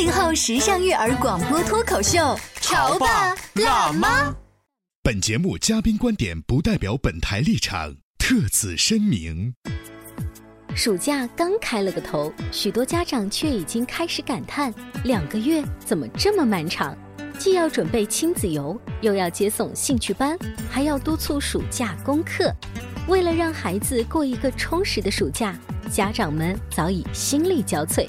八零后时尚育儿广播脱口秀，潮爸辣妈。本节目嘉宾观点不代表本台立场，特此声明。暑假刚开了个头，许多家长却已经开始感叹：两个月怎么这么漫长？既要准备亲子游，又要接送兴趣班，还要督促暑假功课。为了让孩子过一个充实的暑假，家长们早已心力交瘁。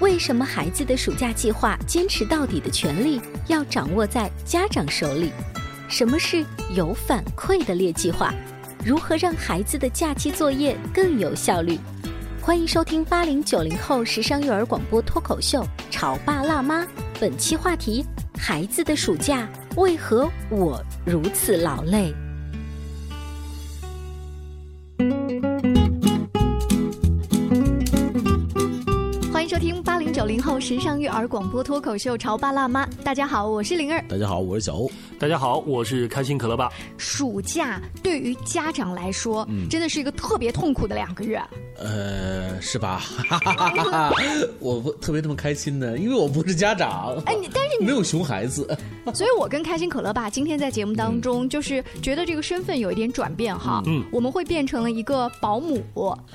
为什么孩子的暑假计划坚持到底的权利要掌握在家长手里？什么是有反馈的列计划？如何让孩子的假期作业更有效率？欢迎收听八零九零后时尚育儿广播脱口秀《潮爸辣妈》，本期话题：孩子的暑假为何我如此劳累？听八零九零后时尚育儿广播脱口秀《潮爸辣妈》。大家好，我是灵儿。大家好，我是小欧。大家好，我是开心可乐爸。暑假对于家长来说，真的是一个特别痛苦的两个月。呃，是吧？我不特别那么开心呢，因为我不是家长。哎，你但是你没有熊孩子，所以我跟开心可乐爸今天在节目当中，就是觉得这个身份有一点转变哈。嗯，我们会变成了一个保姆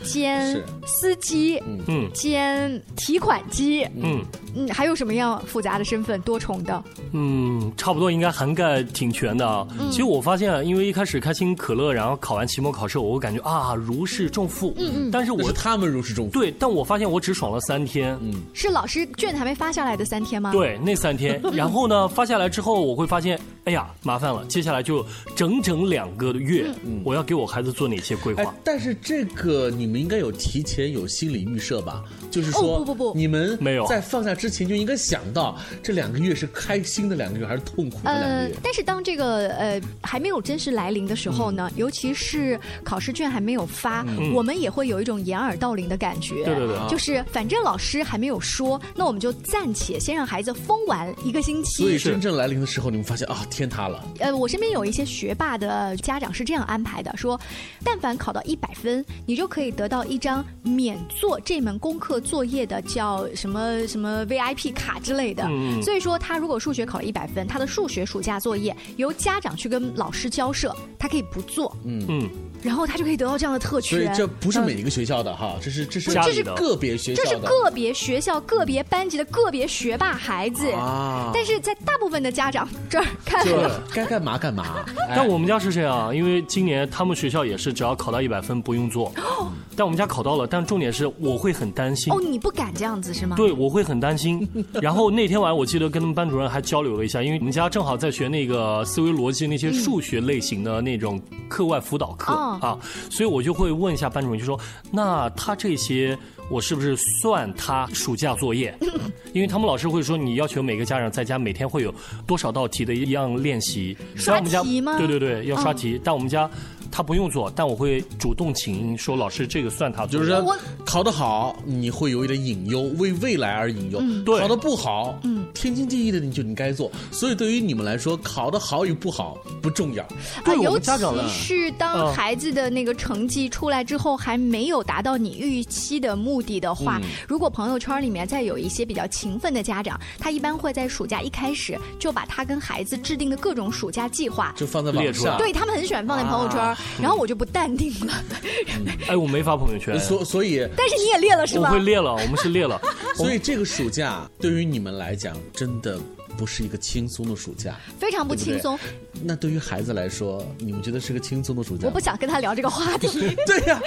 兼司机，嗯兼提款机，嗯嗯，还有什么样复杂的身份，多重的？嗯，差不多应该涵盖挺全的啊。其实我发现啊，因为一开始开心可乐，然后考完期末考试，我会感觉啊如释重负。嗯嗯。但是我是他们如释重负。对，但我发现我只爽了三天。嗯。是老师卷还没发下来的三天吗？。对，那三天，然后呢，发下来之后，我会发现，哎呀，麻烦了，接下来就整整两个月，我要给我孩子做哪些规哎划？，但是这个你们应该有提前有心理预设吧？就是说，哦不不不你们没有在放假之前就应该想到这两个月是开心的两个月还是痛苦的两个呃月，？但是当这个呃还没有真实来临的时候嗯呢，尤其是考试卷还没有发，我们也会有一种掩耳盗铃的感觉。对对对就是反正老师还没有说，那我们就暂且先让孩子疯玩一个星期。所以真正来临的时候，你们发现啊，天塌了。呃，我身边有一些学霸的家长是这样安排的，说，但凡考到一百分，你就可以得到一张免做这门功课作业的叫什么什么 VIP 卡之类的。嗯所以说，他如果数学考了一百分，他的数学暑假作业由家长去跟老师交涉，他可以不做，嗯，然后他就可以得到这样的特权。所以这不是每一个学校的哈，这是这是这是个别学校这。是个别学校、个别班级的个别学霸孩子，啊但是在大部分的家长这儿看该干嘛干嘛。哎 但我们家是这样，因为今年他们学校也是，只要考到一百分不用做。但我们家考到了，但重点是我会很担心。哦，你不敢这样子是吗？对，我会很担心。然后那天晚上，我记得跟他们班主任还交流了一下，因为我们家正好在学那个思维逻辑那些数学类型的那种课外辅导课、哦啊，所以我就会问一下班主任，就说那他这些我是不是算他暑假作业？因为他们老师会说，你要求每个家长在家每天会有多少道题的一样练习。虽然我们家刷题吗对对对，要刷哦题，但我们家。他不用做，但我会主动请缨说老师，这个算他。就是我考得好，你会有一点隐忧，为未来而隐忧；对考得不好，嗯天经地义的你就你该做。所以对于你们来说，考的好与不好不重要。对我尤们家长呢其是当嗯孩子的那个成绩出来之后，还没有达到你预期的目的的话，如果朋友圈里面再有一些比较勤奋的家长，他一般会在暑假一开始就把他跟孩子制定的各种暑假计划。就放在网列出来上，对他们很喜欢放在朋友圈，啊然后我就不淡定了。哎，我没发朋友圈，所所以但是你也列了是吗我会？列了，我们是列了。所以这个暑假对于你们来讲，真的不是一个轻松的暑假，非常不轻松。那对于孩子来说，你们觉得是个轻松的暑假？我不想跟他聊这个话题。对呀、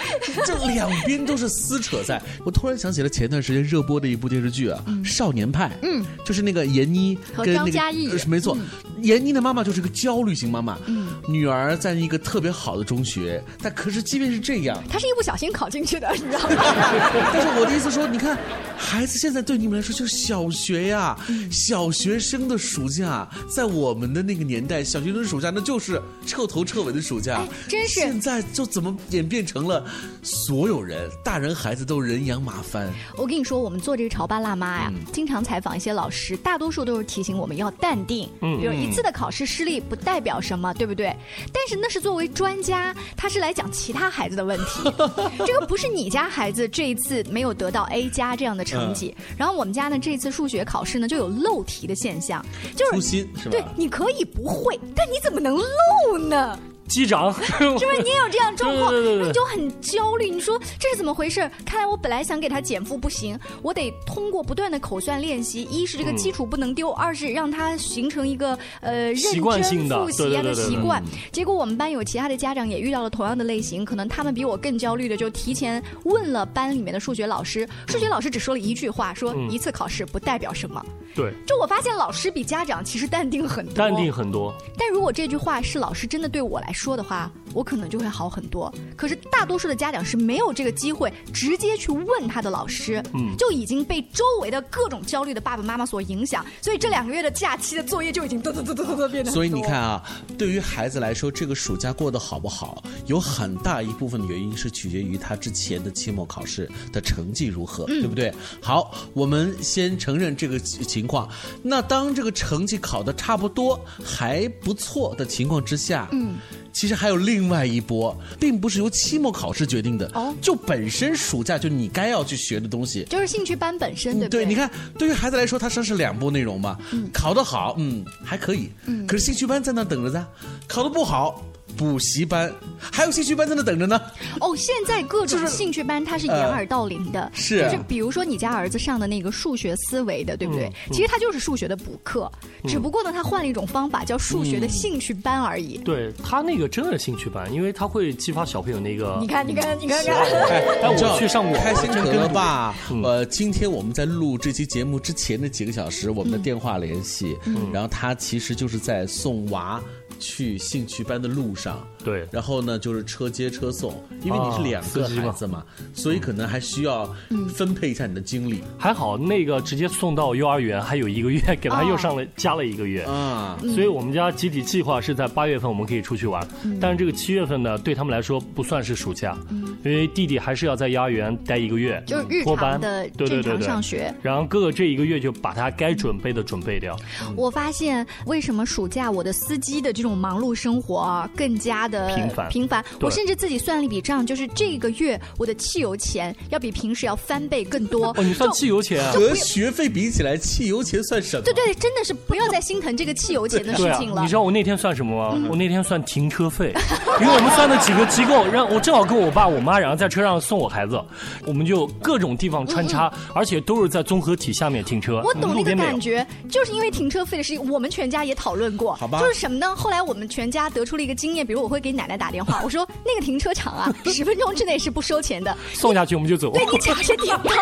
这两边都是撕扯在。我突然想起了前段时间热播的一部电视剧啊，少年派》。嗯，就是那个闫妮和跟那个张嘉译呃没错，闫妮的妈妈就是个焦虑型妈妈。嗯，女儿在一个特别好的中学，但可是即便是这样，她是一不小心考进去的，你知道吗？但是我的意思说，你看，孩子现在对你们来说就是小学呀，小学生的暑假，在我们的那个年代，小学生的暑假那就是彻头彻尾的暑假。哎真是现在就怎么演变成了所有人，大人孩子都人仰马翻。我跟你说，我们做这个潮爸辣妈呀，嗯经常采访一些老师，大多数都是提醒我们要淡定。嗯，比如一次的考试失利不代表什么，对不对？但是那是作为专家，他是来讲其他孩子的问题。这个不是你家孩子这一次没有得到 A 加这样的成绩，嗯然后我们家呢这次数学考试呢就有漏题的现象，就是？对，你可以不会，但你怎么能漏呢？机长，是不是你也有这样状况？你就很焦虑。你说这是怎么回事？看来我本来想给他减负不行，我得通过不断的口算练习，一是这个基础不能丢，二是让他形成一个呃认习惯性的真复习啊的习惯。结果我们班有其他的家长也遇到了同样的类型，可能他们比我更焦虑的，就提前问了班里面的数学老师，数学老师只说了一句话，说嗯一次考试不代表什么。对，就我发现老师比家长其实淡定很多，淡定很多。但如果这句话是老师真的对我来说的话，我可能就会好很多。可是大多数的家长是没有这个机会直接去问他的老师，嗯就已经被周围的各种焦虑的爸爸妈妈所影响，所以这两个月的假期的作业就已经嘚嘚嘚嘚嘚嘚变得多。所以你看啊，对于孩子来说，这个暑假过得好不好，有很大一部分的原因是取决于他之前的期末考试的成绩如何，对不对？好，我们先承认这个情况。那当这个成绩考得差不多还不错的情况之下，嗯。其实还有另外一波，并不是由期末考试决定的，哦就本身暑假就你该要去学的东西，就是兴趣班本身，对不对，对？你看，对于孩子来说，它算是两波内容嘛。考得好，嗯，还可以。嗯可是兴趣班在那等着呢，考得不好，补习班还有兴趣班在那等着呢。哦，现在各种兴趣班它是掩耳盗铃的，是就是比如说你家儿子上的那个数学思维的，对不对？嗯其实它就是数学的补课，只不过呢，他换了一种方法，叫数学的兴趣班而已。对他那个真的是兴趣班，因为他会激发小朋友那个。你看，你看，你看看。哎，我去上过开心可乐吧？嗯呃，今天我们在录这期节目之前的几个小时，我们的电话联系，然后他其实就是在送娃。去兴趣班的路上，对。然后呢就是车接车送，因为你是两个孩子嘛，所以可能还需要分配一下你的精力。还好那个直接送到幼儿园，还有一个月，给他又上了、加了一个月。啊。所以我们家集体计划是在八月份我们可以出去玩，但是这个七月份呢，对他们来说不算是暑假，因为弟弟还是要在幼儿园待一个月，就是日托班。常的正常对对。对对上学。然后哥哥这一个月就把他该准备的准备掉。我发现为什么暑假我的司机的这种忙碌生活啊更加的频繁频繁。我甚至自己算了一笔账，就是这个月我的汽油钱要比平时要翻倍更多。哦，你算汽油钱啊？和学费比起来，汽油钱算什么？对对，真的是不要再心疼这个汽油钱的事情，了。你知道我那天算什么吗？我那天算停车费，因为我们算了几个机构，让我正好跟我爸我妈，然后在车上送我孩子，我们就各种地方穿插，而且都是在综合体下面停车。我懂那个感觉，就是因为停车费的事情，我们全家也讨论过。好吧就是什么呢？后来我们全家得出了一个经验，比如我会给奶奶打电话，我说那个停车场啊，十分钟之内是不收钱的，送下去我们就走。对你假是 点到。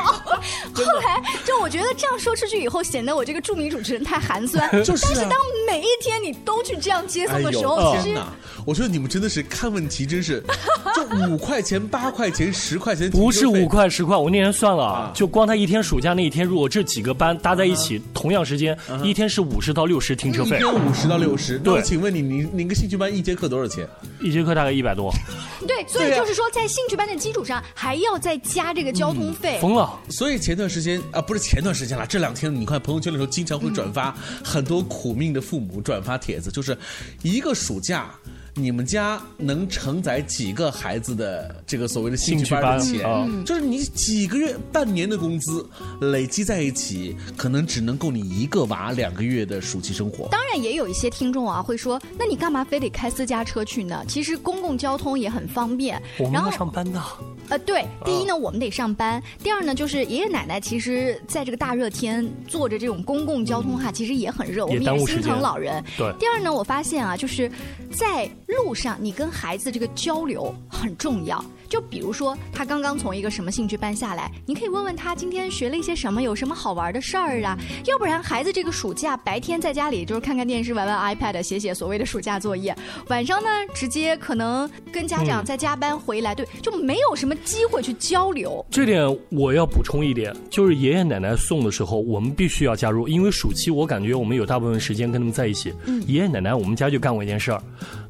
后来就我觉得这样说出去以后，显得我这个著名主持人太寒酸。就是啊但是当每一天你都去这样接送的时候，其实！我觉得你们真的是看问题，真是就五块钱、八块钱、十块钱，不是五。块十块，我那天算了，啊就光他一天暑假那一天，如果这几个班搭在一起，同样时间，一天是五十到六十停车费一费，天五十到六十，对请问你，你你个兴趣班一节课多少钱？一节课大概一百多，对，所以就是说，在兴趣班的基础上，还要再加这个交通费。疯了。所以前段时间啊，不是前段时间了，这两天你看朋友圈里头经常会转发很多苦命的父母转发帖子，就是一个暑假。你们家能承载几个孩子的这个所谓的兴趣班的钱？就是你几个月、半年的工资累积在一起，可能只能够你一个娃两个月的暑期生活。当然也有一些听众啊会说，那你干嘛非得开私家车去呢？其实公共交通也很方便。我们要上班的，呃，对，第一呢，我们得上班；第二呢，就是爷爷奶奶其实在这个大热天坐着这种公共交通哈，其实也很热，我们也是心疼老人。对。第二呢，我发现啊，就是在路上，你跟孩子这个交流很重要。就比如说，他刚刚从一个什么兴趣班下来，你可以问问他今天学了一些什么，有什么好玩的事儿啊？要不然，孩子这个暑假白天在家里就是看看电视、玩玩 iPad、写写所谓的暑假作业，晚上呢，直接可能跟家长在加班回来，对，就没有什么机会去交流。这点我要补充一点，就是爷爷奶奶送的时候，我们必须要加入，因为暑期我感觉我们有大部分时间跟他们在一起。嗯，爷爷奶奶，我们家就干过一件事儿，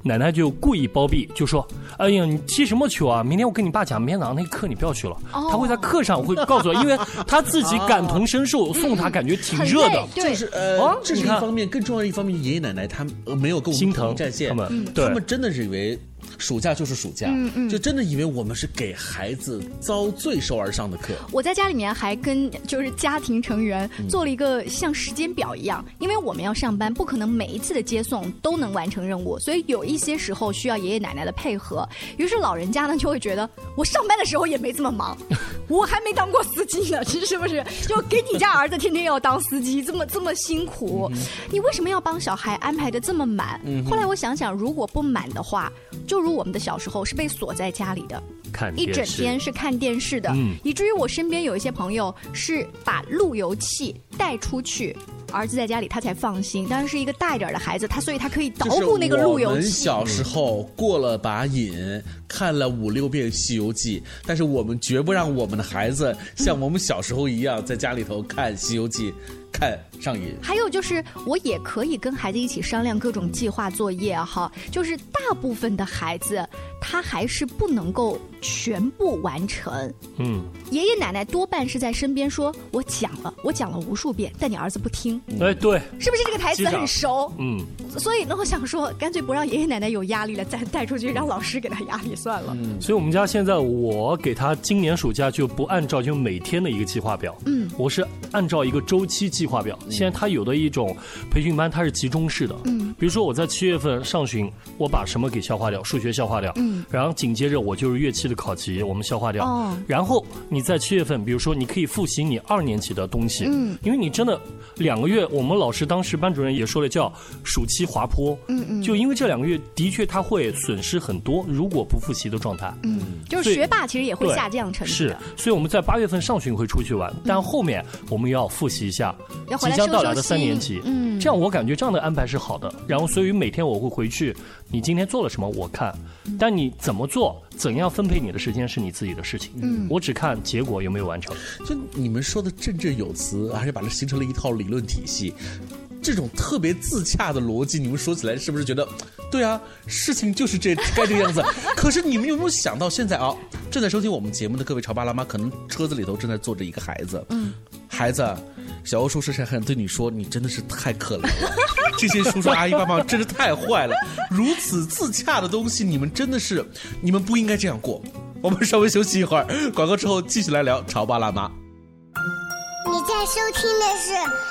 奶奶就故意包庇，就说：“哎呀，你踢什么球啊？明天我跟你爸讲，明天早上那个课你不要去了。”他会在课上会告诉我，因为他自己感同身受，送他感觉挺热的。这是呃，这是一方面，更重要的一方面，爷爷奶奶他们没有跟我们心疼战线，他们他们真的是以为。暑假就是暑假，就真的以为我们是给孩子遭罪受而上的课。我在家里面还跟就是家庭成员做了一个像时间表一样，因为我们要上班，不可能每一次的接送都能完成任务，所以有一些时候需要爷爷奶奶的配合。于是老人家呢就会觉得，我上班的时候也没这么忙，我还没当过司机呢，是不是？就给你家儿子天天要当司机，这么这么辛苦，你为什么要帮小孩安排的这么满？后来我想想，如果不满的话，就如我们的小时候是被锁在家里的，看一整天是看电视的，以至于我身边有一些朋友是把路由器带出去，儿子在家里他才放心。当然是一个大一点的孩子，他所以他可以捣鼓那个路由器。我们小时候过了把瘾，看了五六遍《西游记》，但是我们绝不让我们的孩子像我们小时候一样在家里头看《西游记》。看上瘾，还有就是，我也可以跟孩子一起商量各种计划作业哈。就是大部分的孩子，他还是不能够全部完成。嗯，爷爷奶奶多半是在身边说：“我讲了，我讲了无数遍，但你儿子不听。”哎，对，是不是这个台词很熟？嗯，所以呢，我想说，干脆不让爷爷奶奶有压力了，再带出去让老师给他压力算了。嗯，所以我们家现在我给他今年暑假就不按照就每天的一个计划表，嗯，我是按照一个周期计。划表，现在他有的一种培训班，它是集中式的。嗯，比如说我在七月份上旬，我把什么给消化掉，数学消化掉。嗯，然后紧接着我就是乐器的考级，我们消化掉。哦，然后你在七月份，比如说你可以复习你二年级的东西。嗯，因为你真的两个月，我们老师当时班主任也说了，叫暑期滑坡。嗯嗯，就因为这两个月的确他会损失很多，如果不复习的状态。嗯，就是学霸其实也会下降成绩。是，所以我们在八月份上旬会出去玩，但后面我们要复习一下。即将到来的三年级，嗯，这样我感觉这样的安排是好的。然后，所以每天我会回去，你今天做了什么我看，但你怎么做，怎样分配你的时间是你自己的事情。嗯，我只看结果有没有完成。就你们说的振振有词，而且把它形成了一套理论体系，这种特别自洽的逻辑，你们说起来是不是觉得，对啊，事情就是这该这个样子？可是你们有没有想到，现在啊，正在收听我们节目的各位潮爸辣妈，可能车子里头正在坐着一个孩子，嗯，孩子。小欧叔叔还对你说：“你真的是太可怜了，这些叔叔阿姨爸爸真是太坏了。如此自洽的东西，你们真的是，你们不应该这样过。”我们稍微休息一会儿，广告之后继续来聊潮爸辣妈。你在收听的是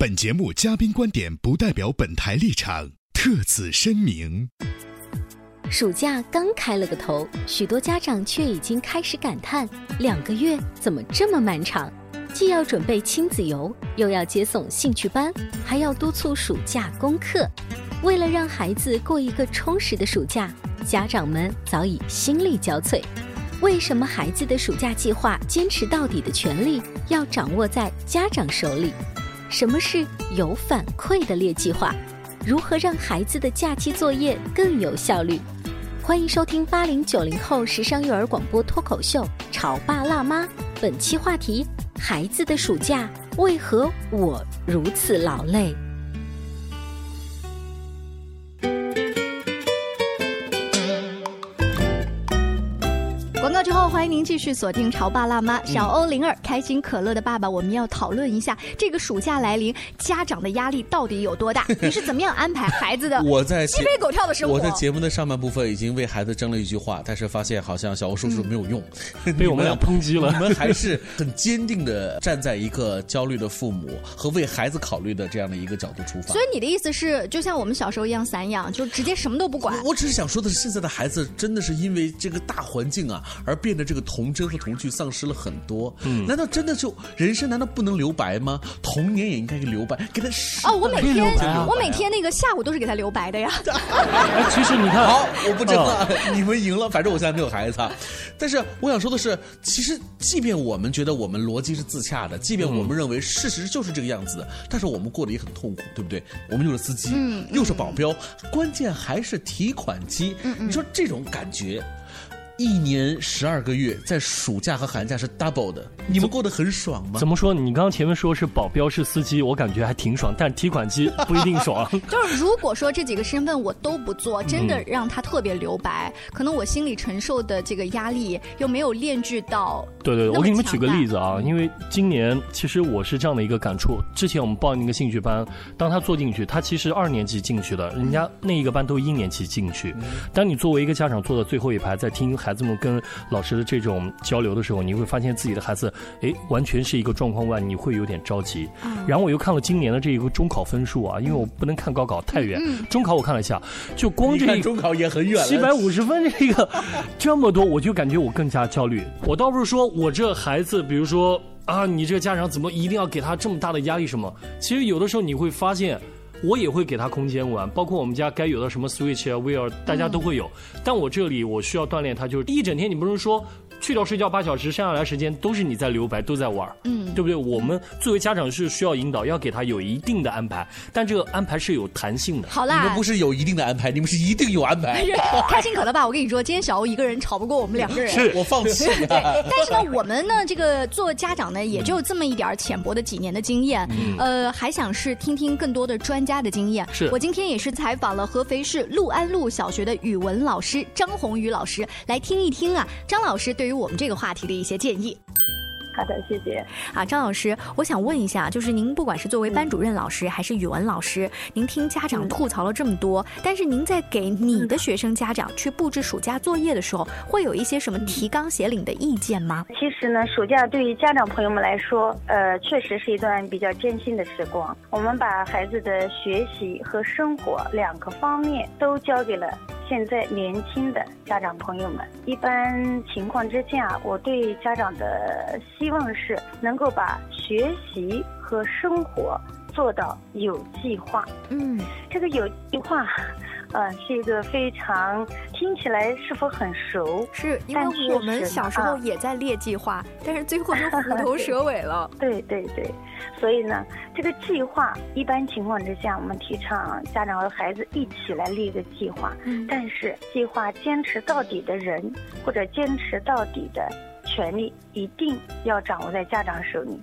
本节目嘉宾观点不代表本台立场。特此声明。暑假刚开了个头，许多家长却已经开始感叹：两个月怎么这么漫长？既要准备亲子游，又要接送兴趣班，还要督促暑假功课。为了让孩子过一个充实的暑假，家长们早已心力交瘁。为什么孩子的暑假计划坚持到底的权利要掌握在家长手里？什么是有反馈的列计划？如何让孩子的假期作业更有效率？欢迎收听八零九零后时尚育儿广播脱口秀《潮爸辣妈》，本期话题：孩子的暑假为何我如此劳累？欢迎您继续锁定《潮爸辣妈》。小欧、灵儿，开心可乐的爸爸，我们要讨论一下这个暑假来临，家长的压力到底有多大？你是怎么样安排孩子的？我在鸡飞狗跳的生活。我在节目的上半部分已经为孩子争了一句话，但是发现好像小欧叔叔没有用，被我们俩抨击了。你们还是很坚定的站在一个焦虑的父母和为孩子考虑的这样的一个角度出发。所以你的意思是，就像我们小时候一样散养，就直接什么都不管？我只是想说的是，现在的孩子真的是因为这个大环境啊。而变得这个童真和童趣丧失了很多。嗯，难道真的就人生难道不能留白吗？童年也应该留白，给他哦，我每天我每天那个下午都是给他留白的呀。其实你看，好，我不争了，你们赢了，反正我现在没有孩子。但是我想说的是，其实即便我们觉得我们逻辑是自洽的，即便我们认为事实就是这个样子的，但是我们过得也很痛苦，对不对？我们又是司机，嗯又是保镖，关键还是提款机。你说这种感觉。一年十二个月，在暑假和寒假是 double 的，你们过得很爽吗？怎么说？你刚刚前面说是保镖是司机，我感觉还挺爽，但提款机不一定爽。就是如果说这几个身份我都不做，真的让他特别留白，可能我心里承受的这个压力又没有炼聚到。对对，我给你们举个例子啊，因为今年其实我是这样的一个感触。之前我们报那个兴趣班，当他做进去，他其实二年级进去的，人家那一个班都一年级进去。当你作为一个家长坐在最后一排，在听孩。孩子们跟老师的这种交流的时候，你会发现自己的孩子，哎，完全是一个状况外，你会有点着急。然后我又看了今年的这一个中考分数啊，因为我不能看高考太远，中考我看了一下，就光这中考也很远，七百五十分这个 这么多，我就感觉我更加焦虑。我倒不是说我这孩子，比如说啊，你这个家长怎么一定要给他这么大的压力？什么？其实有的时候你会发现。我也会给他空间玩，包括我们家该有的什么 Switch 啊、VR，大家都会有。但我这里我需要锻炼他，就是一整天你不能说。去掉睡觉八小时，剩下来时间都是你在留白，都在玩嗯，对不对？我们作为家长是需要引导，要给他有一定的安排，但这个安排是有弹性的。好啦，你们不是有一定的安排，你们是一定有安排。开心可乐吧，我跟你说，今天小欧一个人吵不过我们两个人，是我放弃。对，但是呢，我们呢，这个做家长呢，也就这么一点浅薄的几年的经验，呃，还想是听听更多的专家的经验。是我今天也是采访了合肥市陆安路小学的语文老师张宏宇老师，来听一听啊，张老师对于我们这个话题。的一些建议。好的，谢谢。啊，张老师，我想问一下，就是您不管是作为班主任老师还是语文老师，您听家长吐槽了这么多，但是您在给你的学生家长去布置暑假作业的时候，会有一些什么提纲挈领的意见吗？其实呢，暑假对于家长朋友们来说，呃，确实是一段比较艰辛的时光。我们把孩子的学习和生活两个方面都交给了。现在年轻的家长朋友们，一般情况之下，我对家长的希望是能够把学习和生活做到有计划。嗯，这个有计划。呃，是一个非常听起来是否很熟？是因为我们小时候也在列计划，但是最后就虎头蛇尾了。对对对，所以呢，这个计划一般情况之下，我们提倡家长和孩子一起来列一个计划。嗯，但是计划坚持到底的人，或者坚持到底的。权利一定要掌握在家长手里。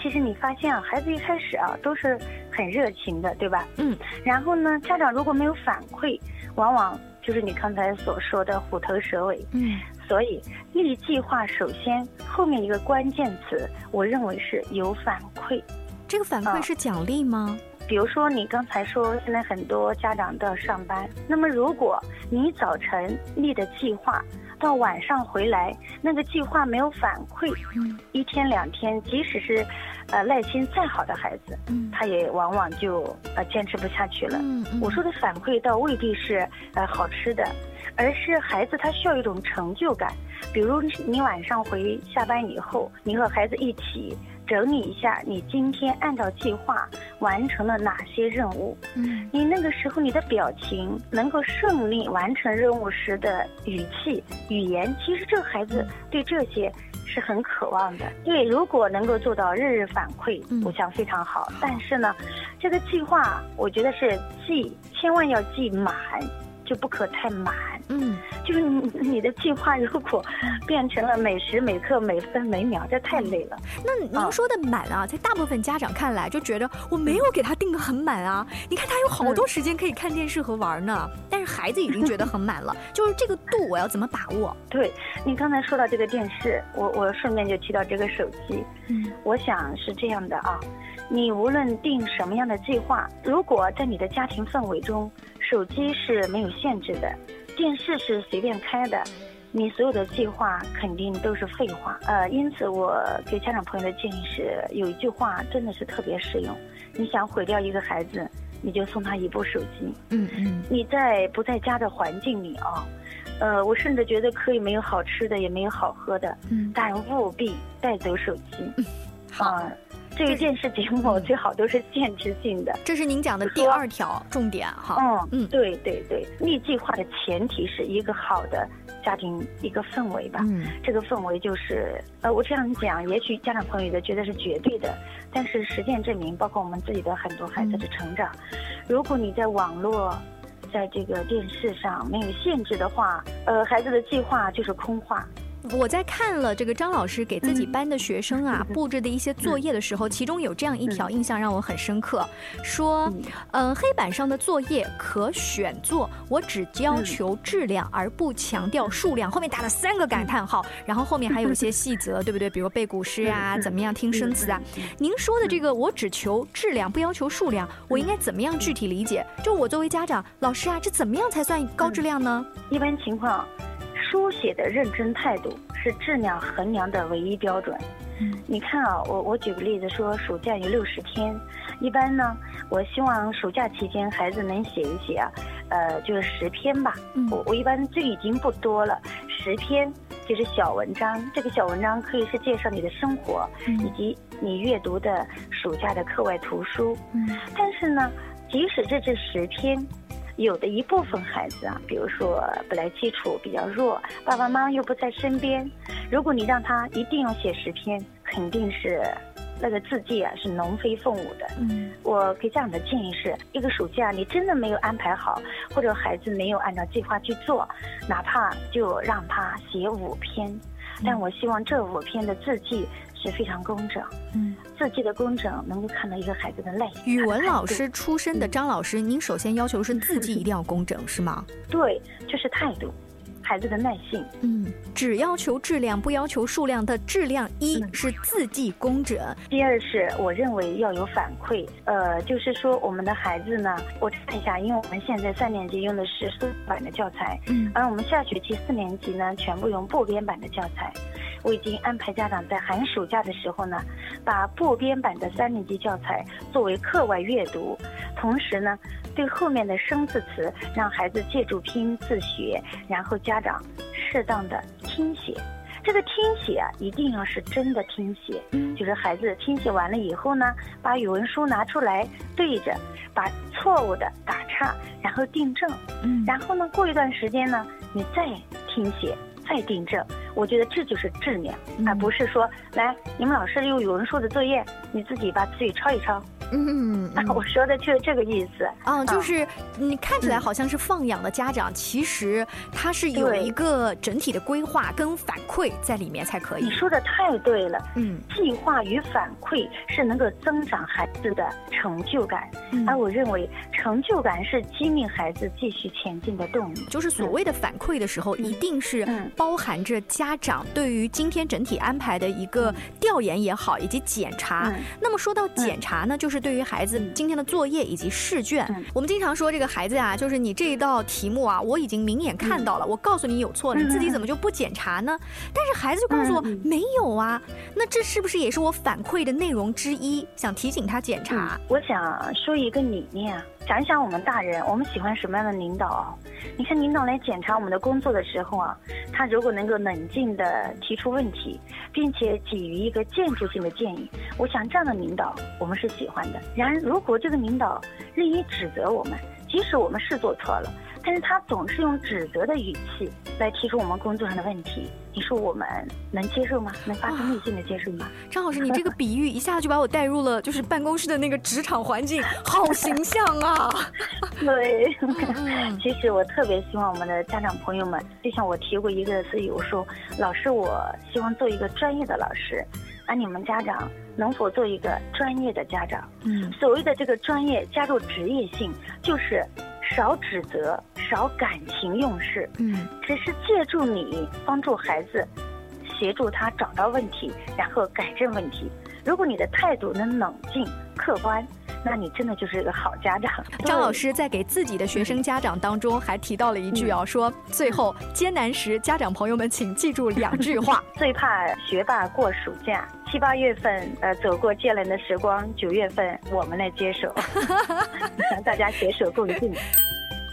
其实你发现啊，孩子一开始啊都是很热情的，对吧？嗯。然后呢，家长如果没有反馈，往往就是你刚才所说的虎头蛇尾。嗯。所以立计划首先后面一个关键词，我认为是有反馈。这个反馈是奖励吗？比如说你刚才说现在很多家长都要上班，那么如果你早晨立的计划。到晚上回来，那个计划没有反馈，一天两天，即使是，呃，耐心再好的孩子，他也往往就呃坚持不下去了。我说的反馈倒未必是呃好吃的，而是孩子他需要一种成就感。比如你晚上回下班以后，你和孩子一起整理一下你今天按照计划完成了哪些任务。嗯，你那个时候你的表情能够顺利完成任务时的语气、语言，其实这个孩子对这些。是很渴望的，对，如果能够做到日日反馈，我想非常好。但是呢，这个计划我觉得是记，千万要记满。就不可太满，嗯，就是你你的计划如果变成了每时每刻每分每秒，这太累了。那您说的满啊，在大部分家长看来就觉得我没有给他定的很满啊。你看他有好多时间可以看电视和玩呢，但是孩子已经觉得很满了。就是这个度我要怎么把握？对，你刚才说到这个电视，我我顺便就提到这个手机。嗯，我想是这样的啊，你无论定什么样的计划，如果在你的家庭氛围中。手机是没有限制的，电视是随便开的，你所有的计划肯定都是废话。呃，因此我给家长朋友的建议是，有一句话真的是特别实用：你想毁掉一个孩子，你就送他一部手机。嗯嗯。你在不在家的环境里啊？呃，我甚至觉得可以没有好吃的，也没有好喝的，嗯，但务必带走手机。好。这个电视节目最好都是限制性的，这是您讲的第二条重点哈。嗯嗯，对对对，立计划的前提是一个好的家庭一个氛围吧。嗯，这个氛围就是呃，我这样讲，也许家长朋友的觉得是绝对的，但是实践证明，包括我们自己的很多孩子的成长，如果你在网络，在这个电视上没有限制的话，呃，孩子的计划就是空话。我在看了这个张老师给自己班的学生啊布置的一些作业的时候，其中有这样一条印象让我很深刻，说，嗯，黑板上的作业可选做，我只要求质量而不强调数量，后面打了三个感叹号，然后后面还有一些细则，对不对？比如背古诗啊，怎么样听生词啊？您说的这个我只求质量不要求数量，我应该怎么样具体理解？就我作为家长，老师啊，这怎么样才算高质量呢？一般情况。书写的认真态度是质量衡量的唯一标准。嗯，你看啊，我我举个例子说，暑假有六十天，一般呢，我希望暑假期间孩子能写一写啊，呃，就是十篇吧。嗯，我我一般这已经不多了，十篇就是小文章。这个小文章可以是介绍你的生活，以及你阅读的暑假的课外图书。嗯，但是呢，即使这这十篇。有的一部分孩子啊，比如说本来基础比较弱，爸爸妈妈又不在身边，如果你让他一定要写十篇，肯定是那个字迹啊是龙飞凤舞的。嗯，我给家长的建议是，一个暑假你真的没有安排好，或者孩子没有按照计划去做，哪怕就让他写五篇，但我希望这五篇的字迹。是非常工整，嗯，字迹的工整能够看到一个孩子的泪。语文老师出身的张老师，您首先要求是字迹一定要工整，是吗？对，就是态度。孩子的耐性，嗯，只要求质量，不要求数量的质量。一是字迹工整，第二是我认为要有反馈。呃，就是说我们的孩子呢，我看一下，因为我们现在三年级用的是书版的教材，嗯，而我们下学期四年级呢，全部用部编版的教材。我已经安排家长在寒暑假的时候呢，把部编版的三年级教材作为课外阅读，同时呢。对后面的生字词，让孩子借助拼音自学，然后家长适当的听写。这个听写啊，一定要是真的听写，就是孩子听写完了以后呢，把语文书拿出来对着，把错误的打叉，然后订正。嗯，然后呢，过一段时间呢，你再听写，再订正。我觉得这就是质量，而不是说来你们老师用语文书的作业，你自己把词语抄一抄。嗯，我说的就是这个意思。嗯，就是你看起来好像是放养的家长，其实他是有一个整体的规划跟反馈在里面才可以。你说的太对了。嗯，计划与反馈是能够增长孩子的成就感，而我认为成就感是激励孩子继续前进的动力。就是所谓的反馈的时候，一定是包含着家长对于今天整体安排的一个调研也好，以及检查。那么说到检查呢，就是。对于孩子今天的作业以及试卷，我们经常说这个孩子啊，就是你这一道题目啊，我已经明眼看到了，我告诉你有错，你自己怎么就不检查呢？但是孩子就告诉我没有啊，那这是不是也是我反馈的内容之一？想提醒他检查。我想说一个理念啊。想一想我们大人，我们喜欢什么样的领导啊？你看领导来检查我们的工作的时候啊，他如果能够冷静地提出问题，并且给予一个建设性的建议，我想这样的领导我们是喜欢的。然而，如果这个领导任意指责我们，即使我们是做错了。但是他总是用指责的语气来提出我们工作上的问题，你说我们能接受吗？能发自内心的接受吗？张老师，你这个比喻一下就把我带入了，就是办公室的那个职场环境，好形象啊！对，其实我特别希望我们的家长朋友们，就像我提过一个词语，我说老师，我希望做一个专业的老师，而你们家长能否做一个专业的家长？嗯，所谓的这个专业加入职业性，就是。少指责，少感情用事，嗯，只是借助你帮助孩子，协助他找到问题，然后改正问题。如果你的态度能冷静、客观。那你真的就是一个好家长。张老师在给自己的学生家长当中还提到了一句啊，说最后艰难时，家长朋友们请记住两句话：最怕学霸过暑假，七八月份呃走过艰难的时光，九月份我们来接手，大家携手共进。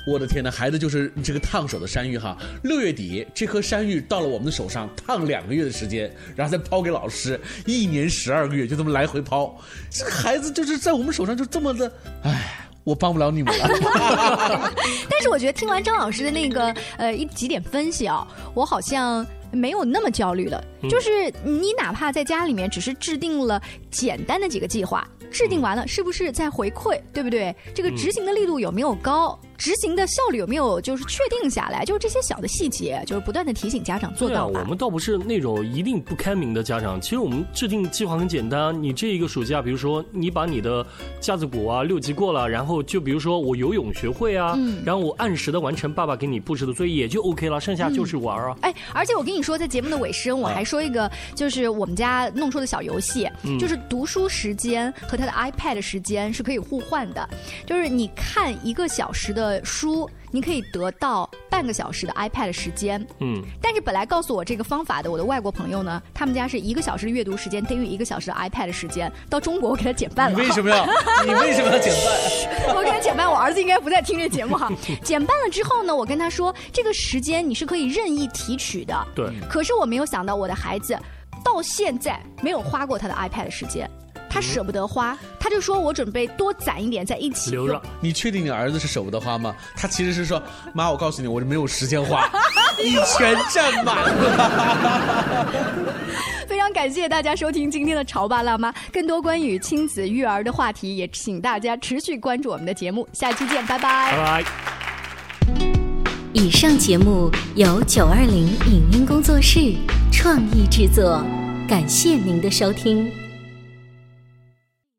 我的天呐，孩子就是这个烫手的山芋哈！六月底这颗山芋到了我们的手上，烫两个月的时间，然后再抛给老师，一年十二个月就这么来回抛。这个孩子就是在我们手上就这么的，唉，我帮不了你们了。但是我觉得听完张老师的那个呃一几点分析啊，我好像没有那么焦虑了。就是你哪怕在家里面只是制定了简单的几个计划，制定完了是不是在回馈，对不对？这个执行的力度有没有高？执行的效率有没有就是确定下来？就是这些小的细节，就是不断的提醒家长做到吧。我们倒不是那种一定不开明的家长。其实我们制定计划很简单。你这一个暑假，比如说你把你的架子鼓啊六级过了，然后就比如说我游泳学会啊，然后我按时的完成爸爸给你布置的作业，也就 OK 了。剩下就是玩啊。哎，而且我跟你说，在节目的尾声，我还说一个，就是我们家弄出的小游戏，就是读书时间和他的 iPad 时间是可以互换的。就是你看一个小时的。书，你可以得到半个小时的 iPad 时间。嗯，但是本来告诉我这个方法的我的外国朋友呢，他们家是一个小时阅读时间等于一个小时的 iPad 时间。到中国我给他减半了。为什么要？你为什么要减半？我给他减半，我儿子应该不在听这节目哈。减半了之后呢，我跟他说，这个时间你是可以任意提取的。对。可是我没有想到，我的孩子到现在没有花过他的 iPad 时间。他舍不得花，他就说：“我准备多攒一点，在一起留着。”你确定你儿子是舍不得花吗？他其实是说：“妈，我告诉你，我是没有时间花，你全占满了。”非常感谢大家收听今天的《潮爸辣妈》，更多关于亲子育儿的话题，也请大家持续关注我们的节目。下期见，拜拜。拜拜。以上节目由九二零影音工作室创意制作，感谢您的收听。